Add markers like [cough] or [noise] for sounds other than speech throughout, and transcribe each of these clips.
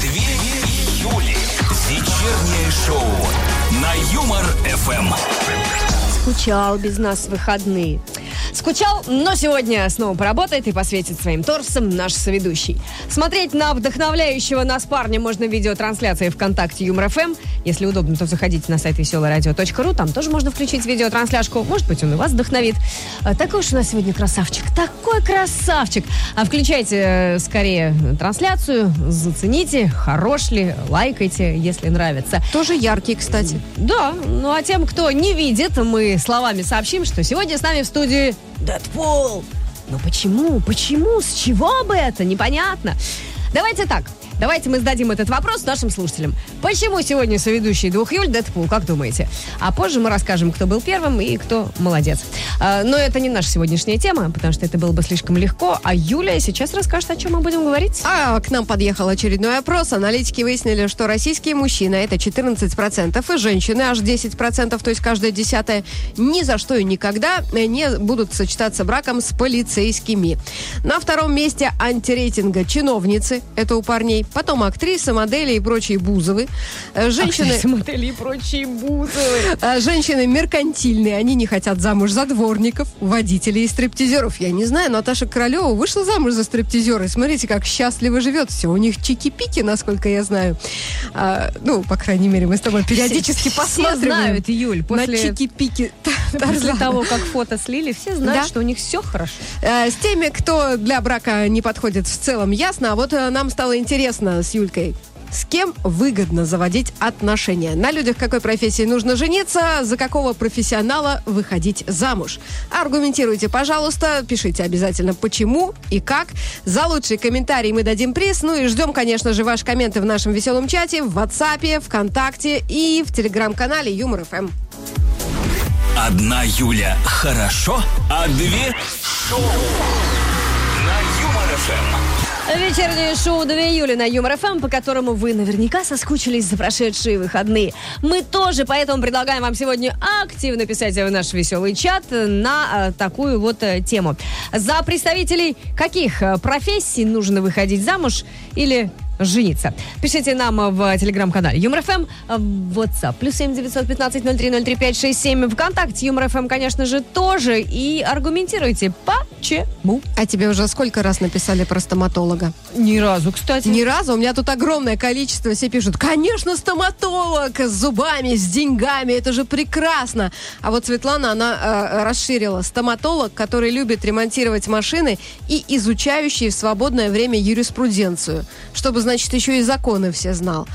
Две Юли. Вечернее шоу на Юмор ФМ. Скучал без нас выходные. Скучал, но сегодня снова поработает и посветит своим торсом наш соведущий. Смотреть на вдохновляющего нас парня можно в видеотрансляции ВКонтакте Юмор ФМ. Если удобно, то заходите на сайт веселорадио.ру. Там тоже можно включить видеотрансляшку. Может быть, он и вас вдохновит. А, такой уж у нас сегодня красавчик. Такой красавчик. А включайте э, скорее трансляцию, зацените, хорош ли, лайкайте, если нравится. Тоже яркий, кстати. Да, ну а тем, кто не видит, мы словами сообщим, что сегодня с нами в студии Дэдпул. Но почему? Почему? С чего бы это? Непонятно. Давайте так. Давайте мы зададим этот вопрос нашим слушателям. Почему сегодня соведущий двух Юль Дэдпул, как думаете? А позже мы расскажем, кто был первым и кто молодец. А, но это не наша сегодняшняя тема, потому что это было бы слишком легко. А Юля сейчас расскажет, о чем мы будем говорить. А к нам подъехал очередной опрос. Аналитики выяснили, что российские мужчины, это 14%, и женщины аж 10%, то есть каждая десятая, ни за что и никогда не будут сочетаться браком с полицейскими. На втором месте антирейтинга чиновницы, это у парней, потом актрисы, модели и прочие бузовы. Э, Женщины... Актрисы, модели и прочие бузовы. А женщины меркантильные, они не хотят замуж за дворников, водителей и стриптизеров. Я не знаю, Наташа Королева вышла замуж за стриптизера. И смотрите, как счастливо живет. Все у них чики-пики, насколько я знаю. А, ну, по крайней мере, мы с тобой периодически все, посматриваем Все знают, Юль, после, чики-пики. [laughs] после того, как фото слили, все знают, Да. что у них все хорошо. Э, С теми, кто для брака не подходит, в целом ясно. А вот э, нам стало интересно с Юлькой. С кем выгодно заводить отношения? На людях какой профессии нужно жениться? За какого профессионала выходить замуж? Аргументируйте, пожалуйста, пишите обязательно почему и как. За лучший комментарий мы дадим приз. Ну и ждем, конечно же, ваши комменты в нашем веселом чате, в WhatsApp, ВКонтакте и в телеграм-канале Юмор. ФМ. Одна Юля хорошо, а две шоу на Юмор ФМ. Вечернее шоу 2 июля на Юмор ФМ, по которому вы наверняка соскучились за прошедшие выходные. Мы тоже, поэтому предлагаем вам сегодня активно писать в наш веселый чат на э, такую вот э, тему. За представителей каких э, профессий нужно выходить замуж или жениться. Пишите нам в телеграм-канале Юмор ФМ, в WhatsApp, плюс семь девятьсот пятнадцать ноль три ноль три пять шесть семь, ВКонтакте Юмор ФМ, конечно же, тоже. И аргументируйте, почему. А тебе уже сколько раз написали про стоматолога? Ни разу, кстати. Ни разу. У меня тут огромное количество. Все пишут, конечно, стоматолог с зубами, с деньгами. Это же прекрасно. А вот Светлана, она э, расширила. Стоматолог, который любит ремонтировать машины и изучающий в свободное время юриспруденцию. Чтобы, значит, еще и законы все знал.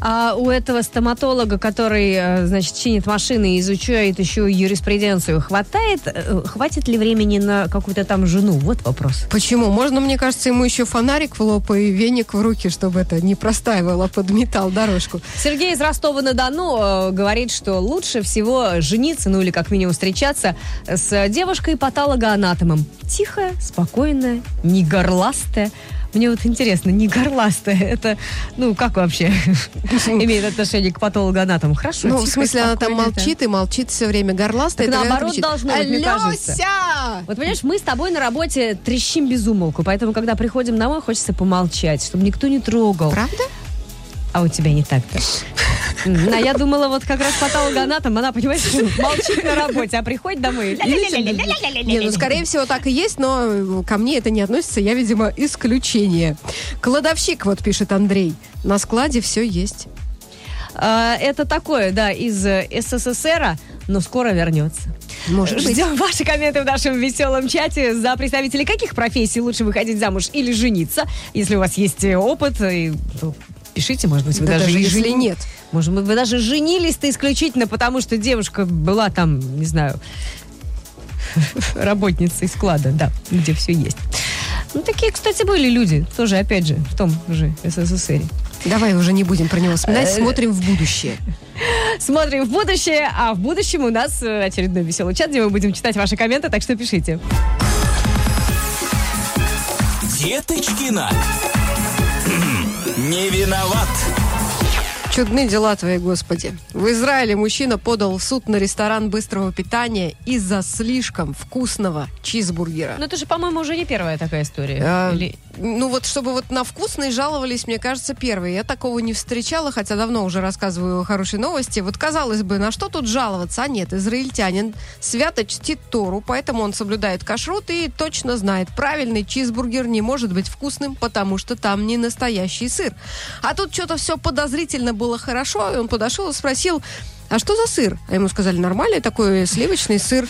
А у этого стоматолога, который, э, значит, чинит машины и изучает еще юриспруденцию, хватает, э, хватит ли времени на какую-то там жену? Вот вопрос. Почему? Можно, мне кажется, ему еще фонарик в лоб и веник в руки, чтобы это не простаивало под металл дорожку. Сергей из Ростова-на-Дону э, говорит, что лучше всего жениться, ну или как минимум встречаться с девушкой-патологоанатомом. Тихая, спокойная, не горластая. Мне вот интересно, не горластая, это, ну, как вообще имеет отношение к патологоанатому? Хорошо, Ну, в смысле, она там молчит и молчит все время горластая. Так наоборот должно быть, мне кажется. Вот понимаешь, мы с тобой на работе трещим без умолку, поэтому, когда приходим домой, хочется помолчать, чтобы никто не трогал. Правда? А у тебя не так-то. [laughs] А я думала, вот как раз патологоанатом, она, понимаешь, [laughs] молчит на работе, а приходит домой. Не, ну, скорее всего, так и есть, но ко мне это не относится. Я, видимо, исключение. Кладовщик, вот пишет Андрей. На складе все есть. Это такое, да, из СССР, но скоро вернется. Может быть. Ждем ваши комменты в нашем веселом чате. За представителей каких профессий лучше выходить замуж или жениться? Если у вас есть опыт, и, то пишите, может быть, вы Да даже, даже и если жени- нет. Может быть, вы даже женились-то исключительно потому, что девушка была там, не знаю, работницей склада, да, где все есть. Ну, такие, кстати, были люди, тоже, опять же, в том же СССР. Давай уже не будем про него вспоминать, Э, смотрим в будущее. Смотрим в будущее, а в будущем у нас э, очередной веселый чат, где мы будем читать ваши комменты, так что пишите. Деточкина. [clears throat] Не виноват. Чудны дела твои, Господи. В Израиле мужчина подал в суд на ресторан быстрого питания из-за слишком вкусного чизбургера. Ну, это же, по-моему, уже не первая такая история. А, Или- ну вот, чтобы вот на вкусный жаловались, мне кажется, первые. Я такого не встречала, хотя давно уже рассказываю хорошие новости. Вот, казалось бы, на что тут жаловаться? А нет, израильтянин свято чтит Тору, поэтому он соблюдает кашрут и точно знает, правильный чизбургер не может быть вкусным, потому что там не настоящий сыр. А тут что-то все подозрительно было хорошо, и он подошел и спросил, а что за сыр? А ему сказали, нормальный такой сливочный сыр.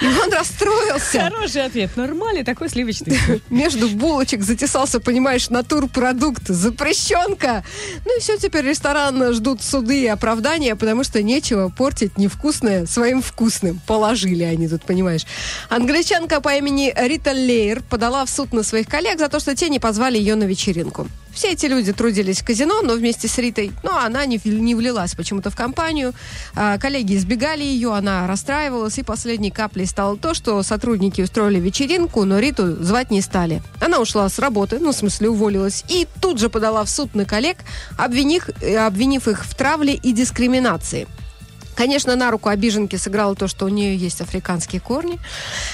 И он расстроился. Хороший ответ. Нормальный такой сливочный сыр. [laughs] Между булочек затесался, понимаешь, натурпродукт. Запрещенка. Ну и все, теперь ресторан ждут суды и оправдания, потому что нечего портить невкусное своим вкусным. Положили они тут, понимаешь. Англичанка по имени Рита Лейер подала в суд на своих коллег за то, что те не позвали ее на вечеринку. Все эти люди трудились в казино, но вместе с Ритой, но она не, не влилась почему-то в компанию. А, коллеги избегали ее, она расстраивалась, и последней каплей стало то, что сотрудники устроили вечеринку, но Риту звать не стали. Она ушла с работы, ну, в смысле, уволилась, и тут же подала в суд на коллег, обвинив, обвинив их в травле и дискриминации. Конечно, на руку обиженке сыграло то, что у нее есть африканские корни.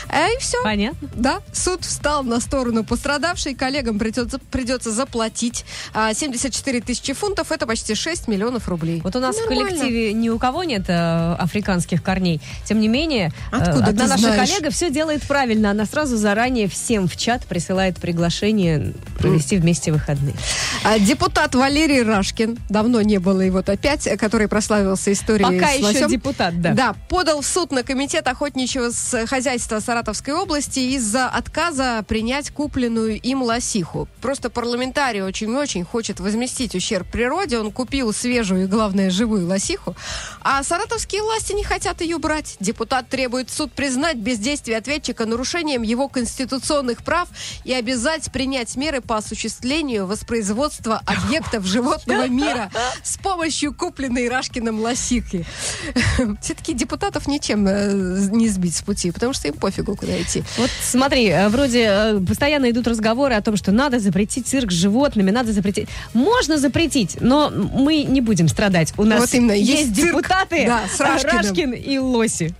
Э, и все. Понятно. Да, суд встал на сторону пострадавшей. Коллегам придется, придется заплатить а, 74 тысячи фунтов. Это почти 6 миллионов рублей. Вот у нас Нормально. в коллективе ни у кого нет э, африканских корней. Тем не менее, э, Откуда одна наша знаешь? коллега все делает правильно. Она сразу заранее всем в чат присылает приглашение провести вместе выходные. А, депутат Валерий Рашкин, давно не было его опять, э, который прославился историей Пока с еще лосем. депутат, да. Да, подал в суд на комитет охотничьего с- хозяйства Саратовской области из-за отказа принять купленную им лосиху. Просто парламентарий очень-очень хочет возместить ущерб природе. Он купил свежую и, главное, живую лосиху. А саратовские власти не хотят ее брать. Депутат требует суд признать бездействие ответчика нарушением его конституционных прав и обязать принять меры по осуществлению воспроизводства объектов животного мира с помощью купленной Рашкиным лосихи. [laughs] Все-таки депутатов ничем э, не сбить с пути, потому что им пофигу, куда идти. Вот смотри, э, вроде э, постоянно идут разговоры о том, что надо запретить цирк с животными, надо запретить. Можно запретить, но мы не будем страдать. У нас Вот именно, есть, есть цирк, депутаты да, с Рашкиным. Рашкин и Лоси.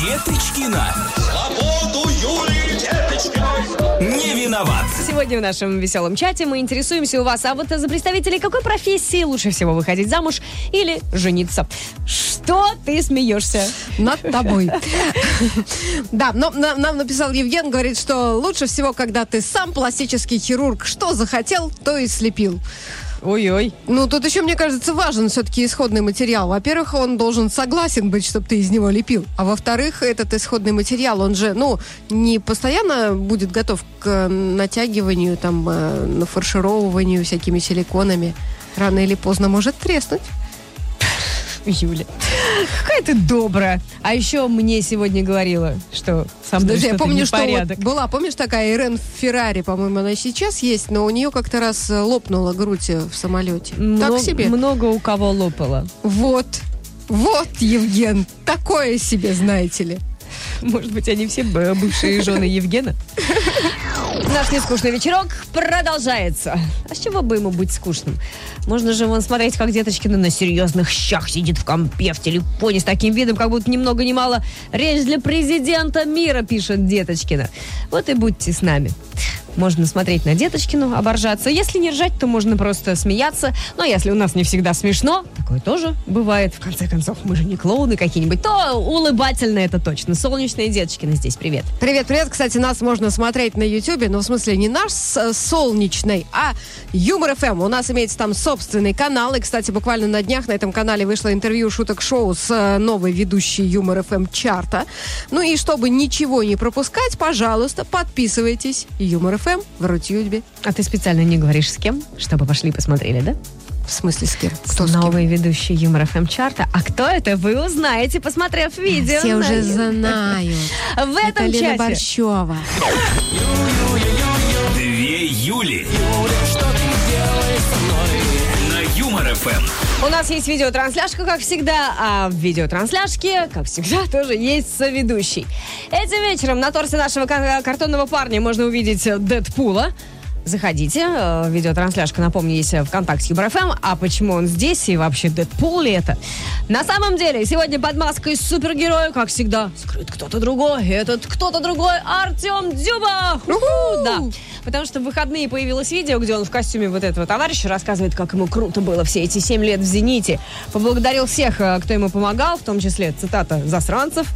Деточкина. Свободу Деточкиной! Не виноват. Сегодня в нашем веселом чате мы интересуемся у вас, а вот за представителей какой профессии лучше всего выходить замуж или жениться? Что ты смеешься? Над тобой. Да, но на- нам написал Евген, говорит, что лучше всего, когда ты сам пластический хирург, что захотел, то и слепил. Ой-ой. Ну, тут еще, мне кажется, важен все-таки исходный материал. Во-первых, он должен согласен быть, чтобы ты из него лепил. А во-вторых, этот исходный материал, он же, ну, не постоянно будет готов к э, натягиванию, там, э, нафаршировыванию всякими силиконами. Рано или поздно может треснуть. Юля. Какая ты добрая. А еще мне сегодня говорила, что со мной Подожди, я помню, что вот была, помнишь, такая Ирен Феррари, по-моему, она сейчас есть, но у нее как-то раз лопнула грудь э, в самолете. Много- так себе. Много у кого лопало. Вот. Вот, Евген, такое себе, знаете ли. Может быть, они все бывшие жены Евгена? [laughs] Наш нескучный вечерок продолжается. А с чего бы ему быть скучным? Можно же вон смотреть, как Деточкина на серьезных щах сидит в компе, в телефоне с таким видом, как будто ни много ни мало речь для президента мира, пишет Деточкина. Вот и будьте с нами. Можно смотреть на Деточкину, оборжаться. Если не ржать, то можно просто смеяться. Но если у нас не всегда смешно, такое тоже бывает. В конце концов, мы же не клоуны какие-нибудь, то улыбательно это точно. Солнечная Деточкина здесь, привет. Привет, привет. Кстати, нас можно смотреть на Ютубе, но в смысле не наш с- солнечный, а Юмор ФМ. У нас имеется там собственный канал. И, кстати, буквально на днях на этом канале вышло интервью шуток-шоу с э, новой ведущей Юмор ФМ чарта. Ну и чтобы ничего не пропускать, пожалуйста, подписывайтесь. Юмор ФМ в Рутюбе. А ты специально не говоришь с кем, чтобы пошли посмотрели, да? В смысле с кем? Кто с кем? Новый ведущий Юмор ФМ чарта. А кто это, вы узнаете, посмотрев видео. Все уже Ю- знают. [laughs] В Это этом Лена чате. Борщева. Две Юли. На Юмор ФМ. У нас есть видеотрансляшка, как всегда, а в видеотрансляшке, как всегда, [laughs] тоже есть соведущий. Этим вечером на торсе нашего кар- картонного парня можно увидеть Дэдпула. Заходите, э, видеотрансляшка, напомню, есть ВКонтакте Юмор ФМ. А почему он здесь и вообще Дэдпул ли это? На самом деле, сегодня под маской супергероя, как всегда, скрыт кто-то другой. Этот кто-то другой Артем Дзюба! Уху! Да. Потому что в выходные появилось видео, где он в костюме вот этого товарища рассказывает, как ему круто было все эти семь лет в «Зените». Поблагодарил всех, э, кто ему помогал, в том числе, цитата, «засранцев».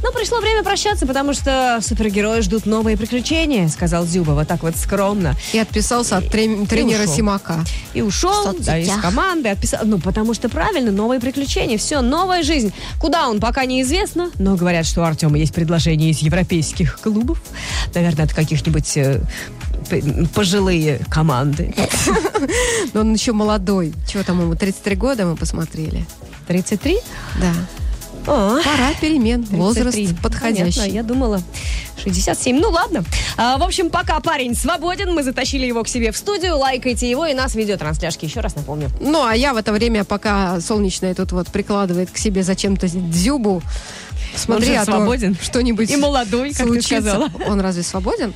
Но пришло время прощаться, потому что супергерои ждут новые приключения, сказал Зюба, вот так вот скромно. И отписался от трен- тренера ушел. Симака. И ушел, да, из команды, отписал. Ну, потому что правильно, новые приключения, все, новая жизнь. Куда он, пока неизвестно, но говорят, что у Артема есть предложение из европейских клубов. Наверное, от каких-нибудь э, пожилые команды. [laughs] Но он еще молодой. Чего там ему, 33 года мы посмотрели. 33? Да. О, Пора перемен. 33. Возраст подходящий. Понятно, я думала 67. Ну ладно. А, в общем, пока парень свободен, мы затащили его к себе в студию. Лайкайте его и нас видеотрансляшки. Еще раз напомню. Ну, а я в это время, пока солнечная тут вот прикладывает к себе зачем-то дзюбу, смотри, же а свободен. что-нибудь И молодой, как ты случится. сказала. Он разве свободен?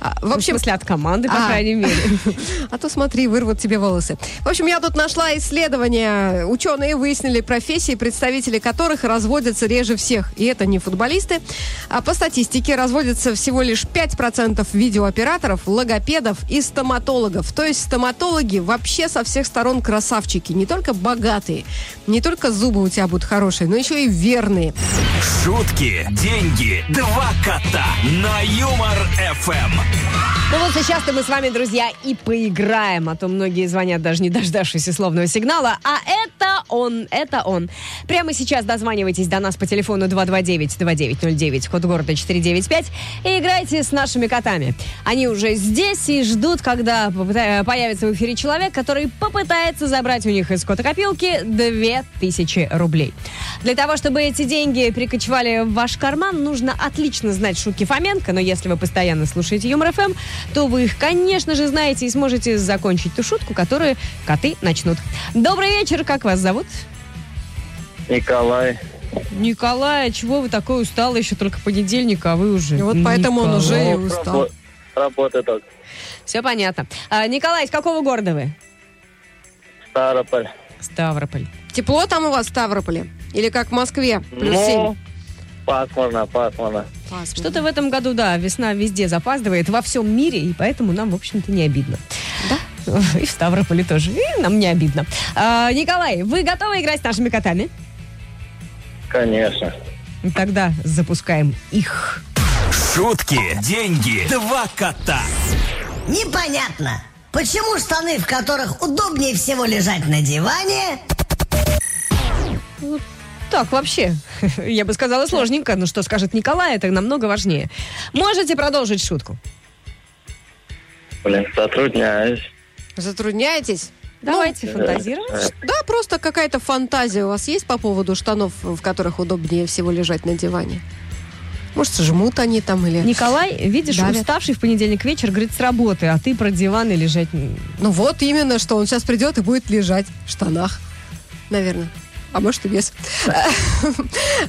А, в В общем, смысле, от команды, по А. крайней мере. [laughs] А то смотри, вырвут тебе волосы. В общем, я тут нашла исследование. Ученые выяснили профессии, представители которых разводятся реже всех. И это не футболисты. А по статистике разводятся всего лишь 5% видеооператоров, логопедов и стоматологов. То есть стоматологи вообще со всех сторон красавчики. Не только богатые, не только зубы у тебя будут хорошие, но еще и верные. Шутки, деньги, два кота на Юмор ФМ. Ну вот сейчас-то мы с вами, друзья, и поиграем. А то многие звонят, даже не дождавшись условного сигнала. А это он, это он. Прямо сейчас дозванивайтесь до нас по телефону 229-2909, код города 495, и играйте с нашими котами. Они уже здесь и ждут, когда появится в эфире человек, который попытается забрать у них из котокопилки 2000 рублей. Для того, чтобы эти деньги прикочевали в ваш карман, нужно отлично знать шутки Фоменко, но если вы постоянно слушаете Юмор ФМ, то вы их, конечно же, знаете и сможете закончить ту шутку, которую коты начнут. Добрый вечер, как вас зовут? Николай. Николай, чего вы такой усталый, еще только понедельник, а вы уже... И вот поэтому он уже и устал. Рабо- Работа так. Все понятно. А, Николай, из какого города вы? Старополь. Ставрополь. Тепло там у вас в Ставрополе? Или как в Москве? Плюс семь. Ну, пасмурно, пасмурно. Пасмурно. Что-то в этом году, да, весна везде запаздывает, во всем мире, и поэтому нам, в общем-то, не обидно. Да? [laughs] И в Ставрополе тоже. И нам не обидно. А, Николай, вы готовы играть с нашими котами? Конечно. Тогда запускаем их. Шутки, деньги, два кота. Непонятно, почему штаны, в которых удобнее всего лежать на диване, Так, вообще, [laughs] я бы сказала сложненько, но что скажет Николай, это намного важнее. Можете продолжить шутку? Блин, затрудняюсь. Затрудняетесь? Давайте э, фантазировать. Да, просто какая-то фантазия у вас есть по поводу штанов, в которых удобнее всего лежать на диване? Может, жмут они там или... Николай, видишь, Давят. уставший в понедельник вечер, говорит, с работы, а ты про диван и лежать... Ну вот именно, что он сейчас придет и будет лежать в штанах. Наверное. А может и без.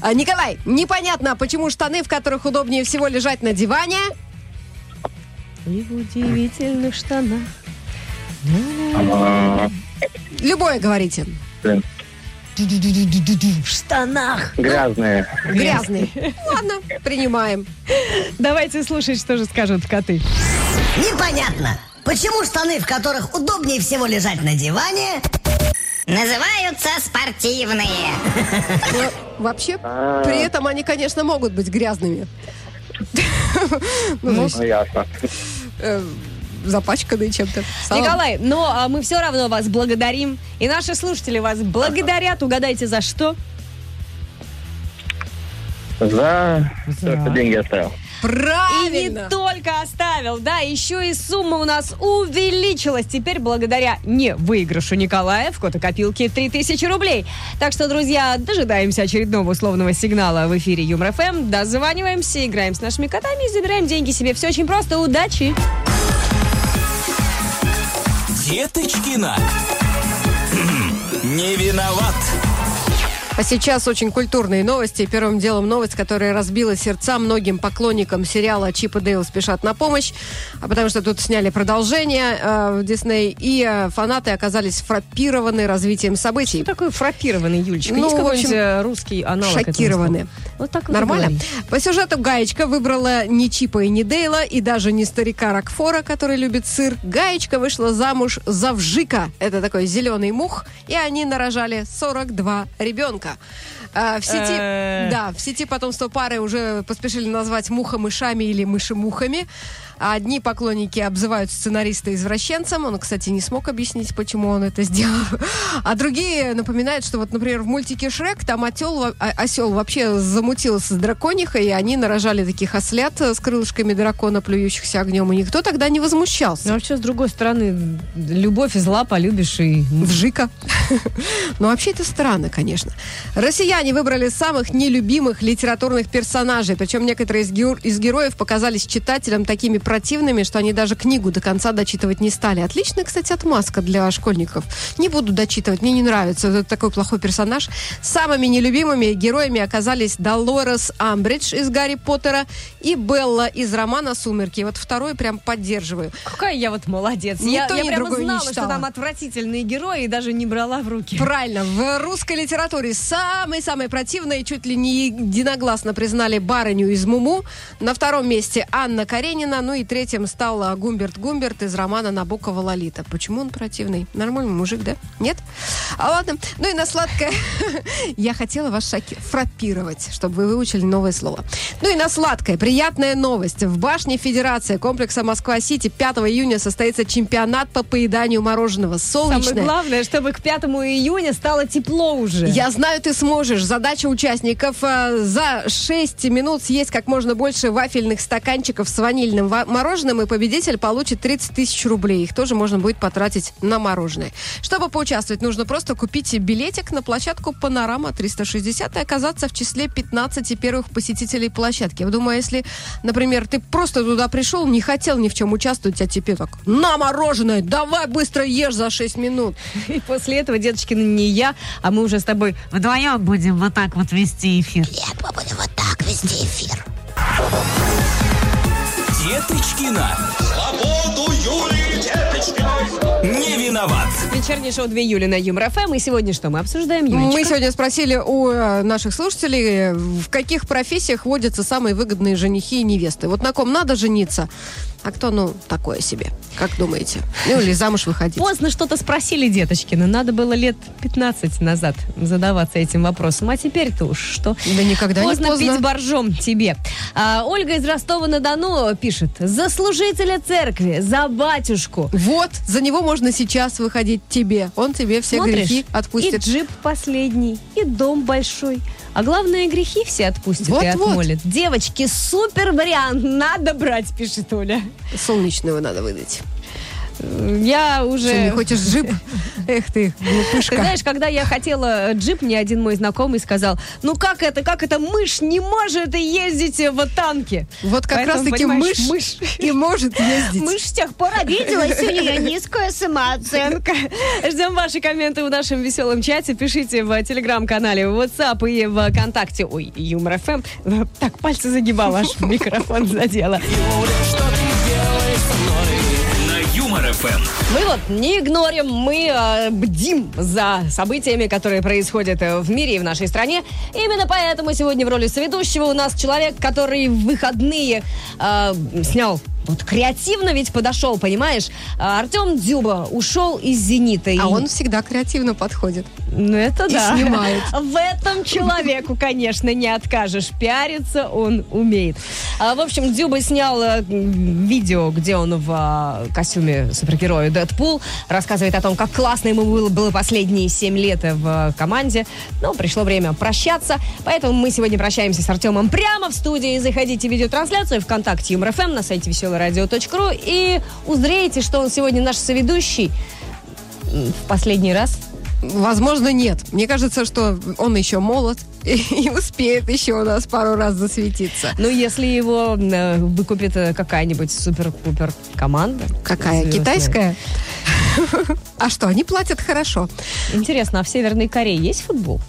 А, [laughs] Николай, непонятно, почему штаны, в которых удобнее всего лежать на диване? И в удивительных штанах. Любое говорите. В штанах. грязные. Грязный. Ладно, принимаем. Давайте слушать, что же скажут коты. непонятно, почему штаны, в которых удобнее всего лежать на диване, называются спортивные. Но вообще, при этом они, конечно, могут быть грязными. Ну, то Ну, ясно. э, запачканные чем-то. Салом. Николай, но а, мы все равно вас благодарим. И наши слушатели вас благодарят. Угадайте, за что? За... Только деньги оставил. И не Правильно. только оставил, да, еще и сумма у нас увеличилась. Теперь благодаря не выигрышу Николая в копилки 3000 рублей. Так что, друзья, дожидаемся очередного условного сигнала в эфире Юмор ФМ. Дозваниваемся, играем с нашими котами и забираем деньги себе. Все очень просто. Удачи! Деточкина. [clears throat] Не виноват. А сейчас очень культурные новости. Первым делом новость, которая разбила сердца многим поклонникам сериала «Чип и Дейл спешат на помощь», а потому что тут сняли продолжение э, в Дисней, и э, фанаты оказались фраппированы развитием событий. Что такое фраппированный, Юлечка? Ну, Есть какой-нибудь русский аналог шокированы. Вот так вот Нормально? По сюжету Гаечка выбрала не Чипа и не Дейла, и даже не старика Рокфора, который любит сыр. Гаечка вышла замуж за Вжика. Это такой зеленый мух. И они нарожали 42 ребенка. А, в сети, Э. да, в сети потомство пары уже поспешили назвать муха-мышами или мыши-мухами. А Одни поклонники обзывают сценариста извращенцем. Он, кстати, не смог объяснить, почему он это [laughs] сделал. А другие напоминают, что вот, например, в мультике Шрек там отел, а- осел вообще замутился с драконихой, и они нарожали таких ослят э, с крылышками дракона, плюющихся огнем. И никто тогда не возмущался. Ну, вообще, с другой стороны, любовь и зла полюбишь и... Вжика. [laughs] Ну, вообще, это странно, конечно. Россияне выбрали самых нелюбимых литературных персонажей. Причем некоторые из героев показались читателям такими противными, что они даже книгу до конца дочитывать не стали. Отличная, кстати, отмазка для школьников. Не буду дочитывать, мне не нравится. Это такой плохой персонаж. Самыми нелюбимыми героями оказались Долорес Амбридж из Гарри Поттера и Белла из романа «Сумерки». Вот второй прям поддерживаю. Какая я вот молодец. Ни я то, я ни прямо другое не знала, что там отвратительные герои, и даже не брала в руки. Правильно. В русской литературе самый-самый противный, чуть ли не единогласно признали барыню из Муму. На втором месте Анна Каренина. Ну и третьим стал а, Гумберт Гумберт из романа Набокова «Лолита». Почему он противный? Нормальный мужик, да? Нет? А ладно. Ну и на сладкое... [laughs] Я хотела вас шоки... фраппировать, чтобы вы выучили новое слово. Ну и на сладкое. Приятная новость. В башне Федерации комплекса Москва-Сити 5 июня состоится чемпионат по поеданию мороженого. Самое Солнечное. главное, чтобы к 5 июня стало тепло уже. Я знаю, ты сможешь. Задача участников э, за 6 минут съесть как можно больше вафельных стаканчиков с ванильным ва- мороженым, и победитель получит 30 тысяч рублей. Их тоже можно будет потратить на мороженое. Чтобы поучаствовать, нужно просто купить билетик на площадку Панорама 360 и оказаться в числе 15 первых посетителей площадки. Я думаю, если, например, ты просто туда пришел, не хотел ни в чем участвовать, а тебе так, на мороженое, давай быстро ешь за 6 минут. [laughs] И после этого, деточки, ну, не я, а мы уже с тобой вдвоем будем вот так вот вести эфир. Нет, мы будем вот так вести эфир. Деточкина. Свободу Деточкиной. Не виноват. Вечернее шоу 2 июля на Юмор ФМ. И сегодня что мы обсуждаем, Юлечка? Мы сегодня спросили у э, наших слушателей, э, в каких профессиях водятся самые выгодные женихи и невесты. Вот на ком надо жениться, а кто, ну, такое себе. Как думаете? Ну, или замуж выходить. Поздно что-то спросили, деточкины. Надо было лет 15 назад задаваться этим вопросом. А теперь-то уж что? Да никогда не поздно поздно. пить боржом тебе. А, Ольга из Ростова-на-Дону пишет. За служителя церкви, за батюшку. Вот, за него можно сейчас выходить тебе. Он тебе все Смотришь, грехи отпустит. и джип последний, и дом большой. А главное, грехи все отпустит и Вот-вот. отмолит. Девочки, супер вариант. Надо брать, пишет Оля. Солнечного надо выдать. Я уже... Что, не хочешь джип? [laughs] Эх ты, Ты глупышка. знаешь, когда я хотела джип, мне один мой знакомый сказал, ну как это, как это мышь не может ездить в танке? Вот как Поэтому, раз-таки понимаешь, мышь, и может ездить. [laughs] Мышь с тех пор обиделась, у нее низкая самооценка. [laughs] Ждем ваши комменты в нашем веселом чате. Пишите в телеграм-канале, в WhatsApp и в ВКонтакте. Ой, Юмор ФМ. Так, пальцы загибал, аж микрофон задела. На Юмор ФМ. Мы вот не игнорим, мы э, бдим за событиями, которые происходят э, в мире и в нашей стране. Именно поэтому сегодня в роли соведущего у нас человек, который в выходные э, снял вот креативно ведь подошел, понимаешь? А, Артем Дзюба ушел из «Зенита». и- А он всегда креативно подходит. Ну, это и да. снимает. [laughs] В этом человеку, конечно, не откажешь. Пиариться он умеет. А, в общем, Дзюба снял э, видео, где он в а, костюме супергероя Дэдпул. Рассказывает о том, как классно ему было, было последние 7 лет в команде. Но пришло время прощаться. Поэтому мы сегодня прощаемся с Артемом прямо в студии. Заходите в видеотрансляцию ВКонтакте Юмор ФМ на сайте веселорадио.ру и узреете, что он сегодня наш соведущий в последний раз. Возможно, нет. Мне кажется, что он еще молод и, [laughs] и успеет еще у нас пару раз засветиться. Ну, если его э, выкупит э, какая-нибудь супер-пупер команда. Какая? звездная. Китайская? [laughs] А что, они платят хорошо. Интересно, а в Северной Корее есть футбол?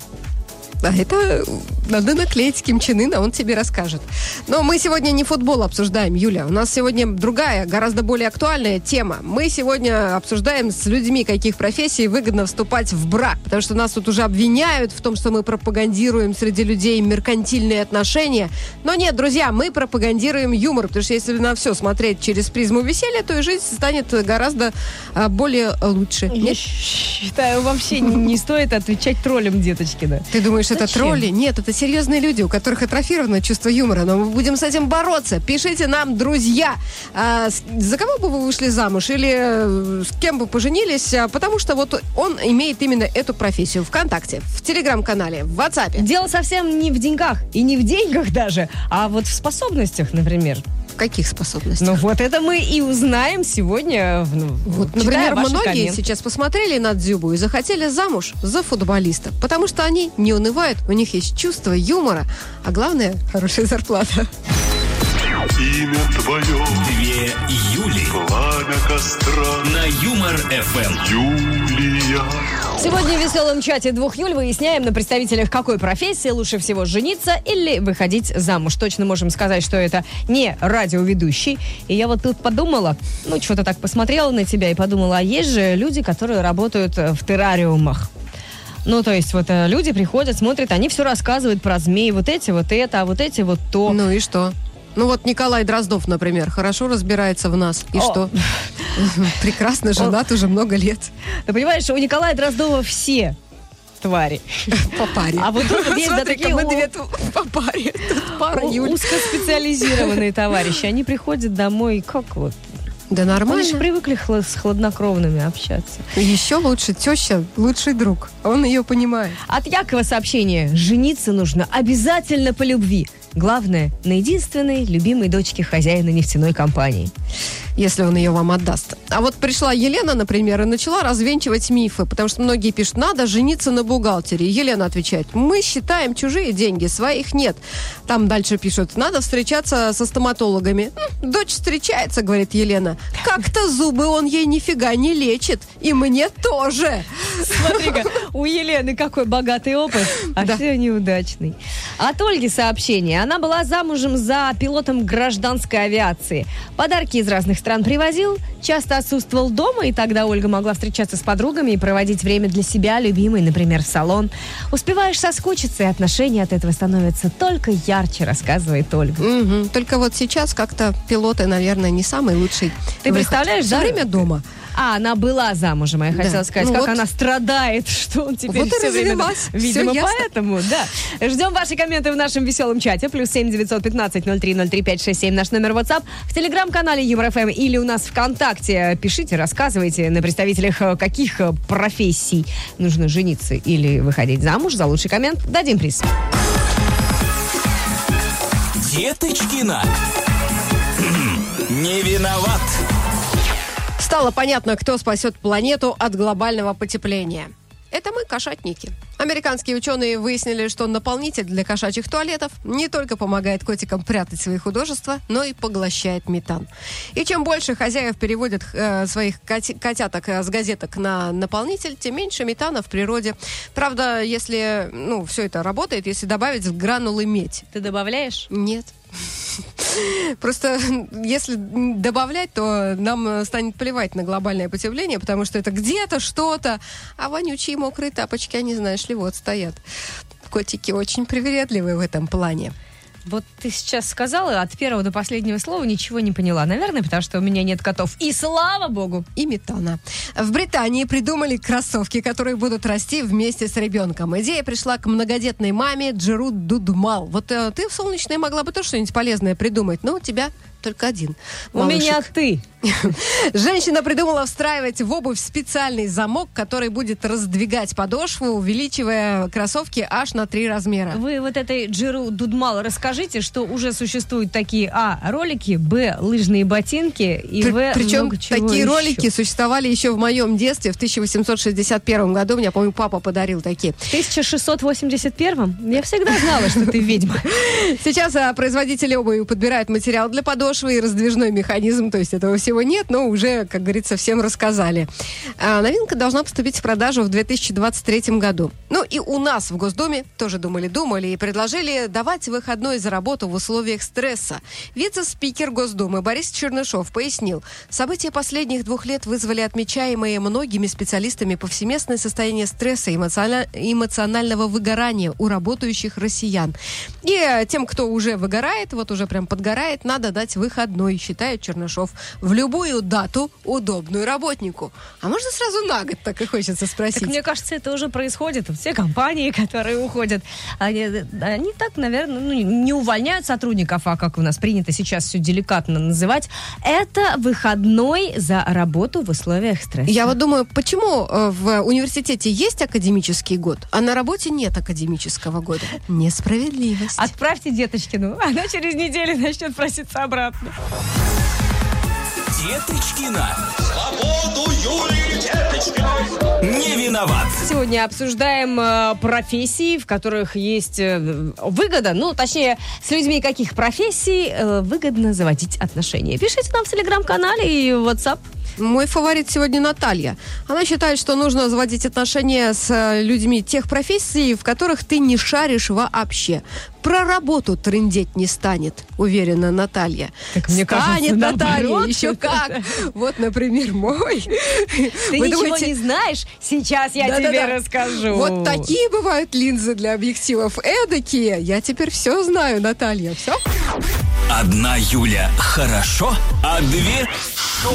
А это надо наклеить Ким Чен Ына, он тебе расскажет. Но мы сегодня не футбол обсуждаем, Юля. У нас сегодня другая, гораздо более актуальная тема. Мы сегодня обсуждаем с людьми, каких профессий выгодно вступать в брак. Потому что нас тут уже обвиняют в том, что мы пропагандируем среди людей меркантильные отношения. Но нет, друзья, мы пропагандируем юмор. Потому что если на все смотреть через призму веселья, то и жизнь станет гораздо а, более лучше. Я Нет? считаю, вообще не- стоит отвечать троллем, Деточкина. Ты думаешь, это Зачем? тролли? Нет, это серьезные люди, у которых атрофировано чувство юмора. Но мы будем с этим бороться. Пишите нам, друзья, а, за кого бы вы вышли замуж или э, с кем бы поженились, а, потому что вот он имеет именно эту профессию. Вконтакте, в Телеграм-канале, в WhatsApp. Дело совсем не в деньгах и не в деньгах даже, а вот в способностях, например. Каких способностях? Ну вот это мы и узнаем сегодня, ну, Вот, например, многие комменты. сейчас посмотрели на Дзюбу и захотели замуж за футболиста, потому что они не унывают, у них есть чувство юмора, а главное – хорошая зарплата. Имя твое, Две Юли пламя костра, на Юмор ФМ. Юлия. Сегодня в веселом чате двух Юль выясняем на представителях какой профессии лучше всего жениться или выходить замуж. Точно можем сказать, что это не радиоведущий. И я вот тут подумала, ну, что-то так посмотрела на тебя и подумала, а есть же люди, которые работают э, в террариумах. Ну, то есть вот э, люди приходят, смотрят, они все рассказывают про змей, вот эти вот это, а вот эти вот то. Ну и что? Ну вот Николай Дроздов, например, хорошо разбирается в нас. И О. что? [laughs] [laughs] Прекрасно женат уже много лет. Ты понимаешь, у Николая Дроздова все твари. [laughs] По паре. А вот тут есть, да, Смотри-ка, такие мы две по паре. Тут пара Юль. Узкоспециализированные товарищи. Они приходят домой, как вот. Да Они же нормально. привыкли хло- с хладнокровными общаться. Еще лучше теща, лучший друг. Он ее понимает. От Якова сообщение. Жениться нужно обязательно по любви. Главное, на единственной любимой дочке хозяина нефтяной компании. Если он ее вам отдаст. А вот пришла Елена, например, и начала развенчивать мифы, потому что многие пишут, надо жениться на бухгалтере. Елена отвечает, мы считаем чужие деньги, своих нет. Там дальше пишут, надо встречаться со стоматологами. «М, Дочь встречается, говорит Елена. Как-то зубы он ей нифига не лечит. И мне тоже. Смотри-ка, у Елены какой богатый опыт, а Да. все неудачный. От Ольги сообщение. Она была замужем за пилотом гражданской авиации. Подарки из разных стран привозил, часто отсутствовал дома, и тогда Ольга могла встречаться с подругами и проводить время для себя, любимой, например, в салон. Успеваешь соскучиться, и отношения от этого становятся только ярче, рассказывает Ольга. Мгм. Только вот сейчас как-то пилоты, наверное, не самый лучший. Ты выход. представляешь, да? время дома. А, она была замужем, я Да. хотела сказать, Ну как вот. она страдает, [laughs] что он теперь Вот и все время... Видимо, ясно. поэтому, да. Ждем ваши комменты в нашем веселом чате. Плюс семь девятьсот пятнадцать ноль три ноль три пять шесть семь наш номер WhatsApp. В телеграм-канале Юмор ФМ или у нас ВКонтакте. Пишите, рассказывайте на представителях э, каких э, профессий нужно жениться или выходить замуж. За лучший коммент дадим приз. Деточкина. [clears throat] Не виноват. Стало понятно, кто спасет планету от глобального потепления. Это мы, кошатники. Американские ученые выяснили, что наполнитель для кошачьих туалетов не только помогает котикам прятать свои художества, но и поглощает метан. И чем больше хозяев переводят э, своих котяток э, с газеток на наполнитель, тем меньше метана в природе. Правда, если ну, все это работает, если добавить в гранулы медь. Ты добавляешь? Нет. Просто если добавлять, то нам э, станет плевать на глобальное потепление, потому что это где-то что-то, а вонючие мокрые тапочки, они, знаешь ли, вот стоят. Котики очень привередливые в этом плане. Вот ты сейчас сказала, от первого до последнего слова ничего не поняла. Наверное, потому что у меня нет котов. И слава богу! И метана. В Британии придумали кроссовки, которые будут расти вместе с ребенком. Идея пришла к многодетной маме Джеру Дудмал. Вот э, ты в солнечной могла бы тоже что-нибудь полезное придумать, но у тебя только один. У малышек. меня ты. [laughs] Женщина придумала встраивать в обувь специальный замок, который будет раздвигать подошву, увеличивая кроссовки аж на три размера. Вы вот этой Джиру Дудмал расскажите, скажите, что уже существуют такие, а, ролики, б, лыжные ботинки, и При- в, Причем такие еще. ролики существовали еще в моем детстве, в 1861 году. Мне, помню, папа подарил такие. В 1681-м? Я всегда знала, что ты ведьма. [laughs] Сейчас а, производители обуви подбирают материал для подошвы и раздвижной механизм, то есть этого всего нет, но уже, как говорится, всем рассказали. А, новинка должна поступить в продажу в 2023 году. Ну и у нас в Госдуме тоже думали-думали и предложили давать выходной за работу в условиях стресса. Вице-спикер Госдумы Борис Чернышов пояснил, события последних двух лет вызвали отмечаемые многими специалистами повсеместное состояние стресса и эмоциона- эмоционального выгорания у работающих россиян. И э, тем, кто уже выгорает, вот уже прям подгорает, надо дать выходной, считает Чернышов, в любую дату, удобную работнику. А можно сразу на год, так и хочется спросить. Так мне кажется, это уже происходит. Все компании, [laughs] которые уходят, они, они так, наверное, ну, не увольняют сотрудников, а как у нас принято сейчас все деликатно называть, это выходной за работу в условиях стресса. Я вот думаю, почему э, в университете есть академический год, а на работе нет академического года? Несправедливость. Отправьте Деточкину, [laughs] она через неделю начнет проситься обратно. Деточкина. Свободу Юлии. Не виноват. Сегодня обсуждаем э, профессии, в которых есть э, выгода. Ну, точнее, с людьми каких профессий э, выгодно заводить отношения. Пишите нам в телеграм-канале и в WhatsApp. Мой фаворит сегодня Наталья. Она считает, что нужно заводить отношения с э, людьми тех профессий, в которых ты не шаришь вообще. Про работу трындеть не станет, уверена Наталья. Так мне кажется, станет Наталья, наоборот. еще как. [laughs] Вот, например, мой. Ты Вы ничего думаете- не знаешь? Сейчас я Да-да-да. тебе расскажу. Вот такие бывают линзы для объективов. Эдакие. Я теперь все знаю, Наталья. Все? Одна Юля хорошо, а две шоу.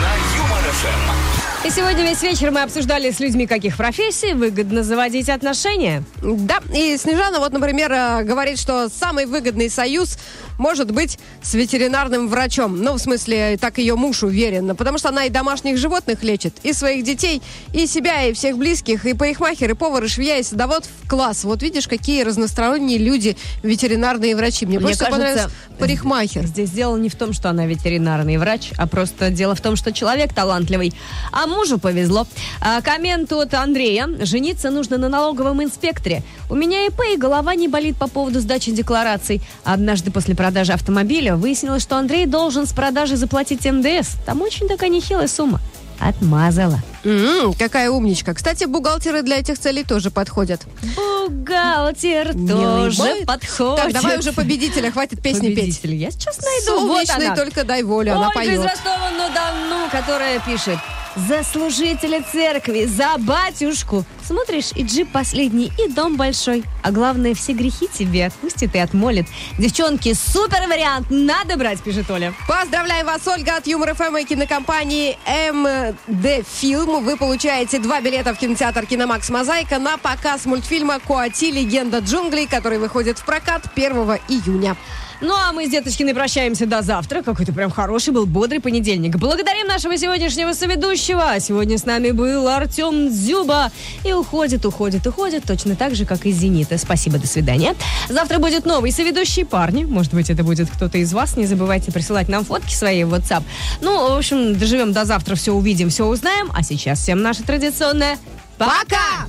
На Юмор ФМ. И сегодня весь вечер мы обсуждали с людьми каких профессий выгодно заводить отношения. Да, и Снежана вот, например, э, говорит, что самый выгодный союз может быть с ветеринарным врачом. Ну, в смысле, так ее муж уверен. Потому что она и домашних животных лечит, и своих детей, и себя, и всех близких, и парикмахер, и повар, и швея, и садовод в класс. Вот видишь, какие разносторонние люди ветеринарные врачи. Мне, Мне всего кажется, понравился парикмахер. Здесь дело не в том, что она ветеринарный врач, а просто дело в том, что человек талантливый. А мужу повезло. А, коммент от Андрея. Жениться нужно на налоговом инспекторе. У меня ИП и голова не болит по поводу сдачи деклараций. Однажды после продажи автомобиля выяснилось, что Андрей должен с продажи заплатить НДС. Там очень такая нехилая сумма. Отмазала. М, какая умничка. Кстати, бухгалтеры для этих целей тоже подходят. Бухгалтер Милый тоже мой. подходит. Так, давай уже победителя, хватит песни петь. Победитель. Я сейчас найду. Вот Солнечный, она. только дай волю, она Ольга из поет. Ростова-на-Дону, которая пишет. За служителя церкви, за батюшку. Смотришь, и джип последний, и дом большой. А главное, все грехи тебе отпустит и отмолит. Девчонки, супер вариант, надо брать, пишет Оля. Поздравляем вас, Ольга, от Юмор ФМ и кинокомпании МД Фильм. Вы получаете два билета в кинотеатр Киномакс Мозаика на показ мультфильма Коати. Легенда джунглей, который выходит в прокат 1 июня. Ну, а мы с Деточкиной прощаемся до завтра. Какой-то прям хороший был, бодрый понедельник. Благодарим нашего сегодняшнего соведущего. Сегодня с нами был Артем Дзюба. И уходит, уходит, уходит, точно так же, как и «Зенита». Спасибо, до свидания. Завтра будет новый соведущий парни. Может быть, это будет кто-то из вас. Не забывайте присылать нам фотки свои в WhatsApp. Ну, в общем, доживем до завтра, все увидим, все узнаем. А сейчас всем наше традиционное «Пока!»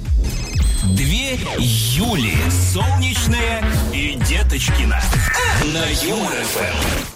Две Юли. Солнечная и Деточкина. На Юмор ФМ.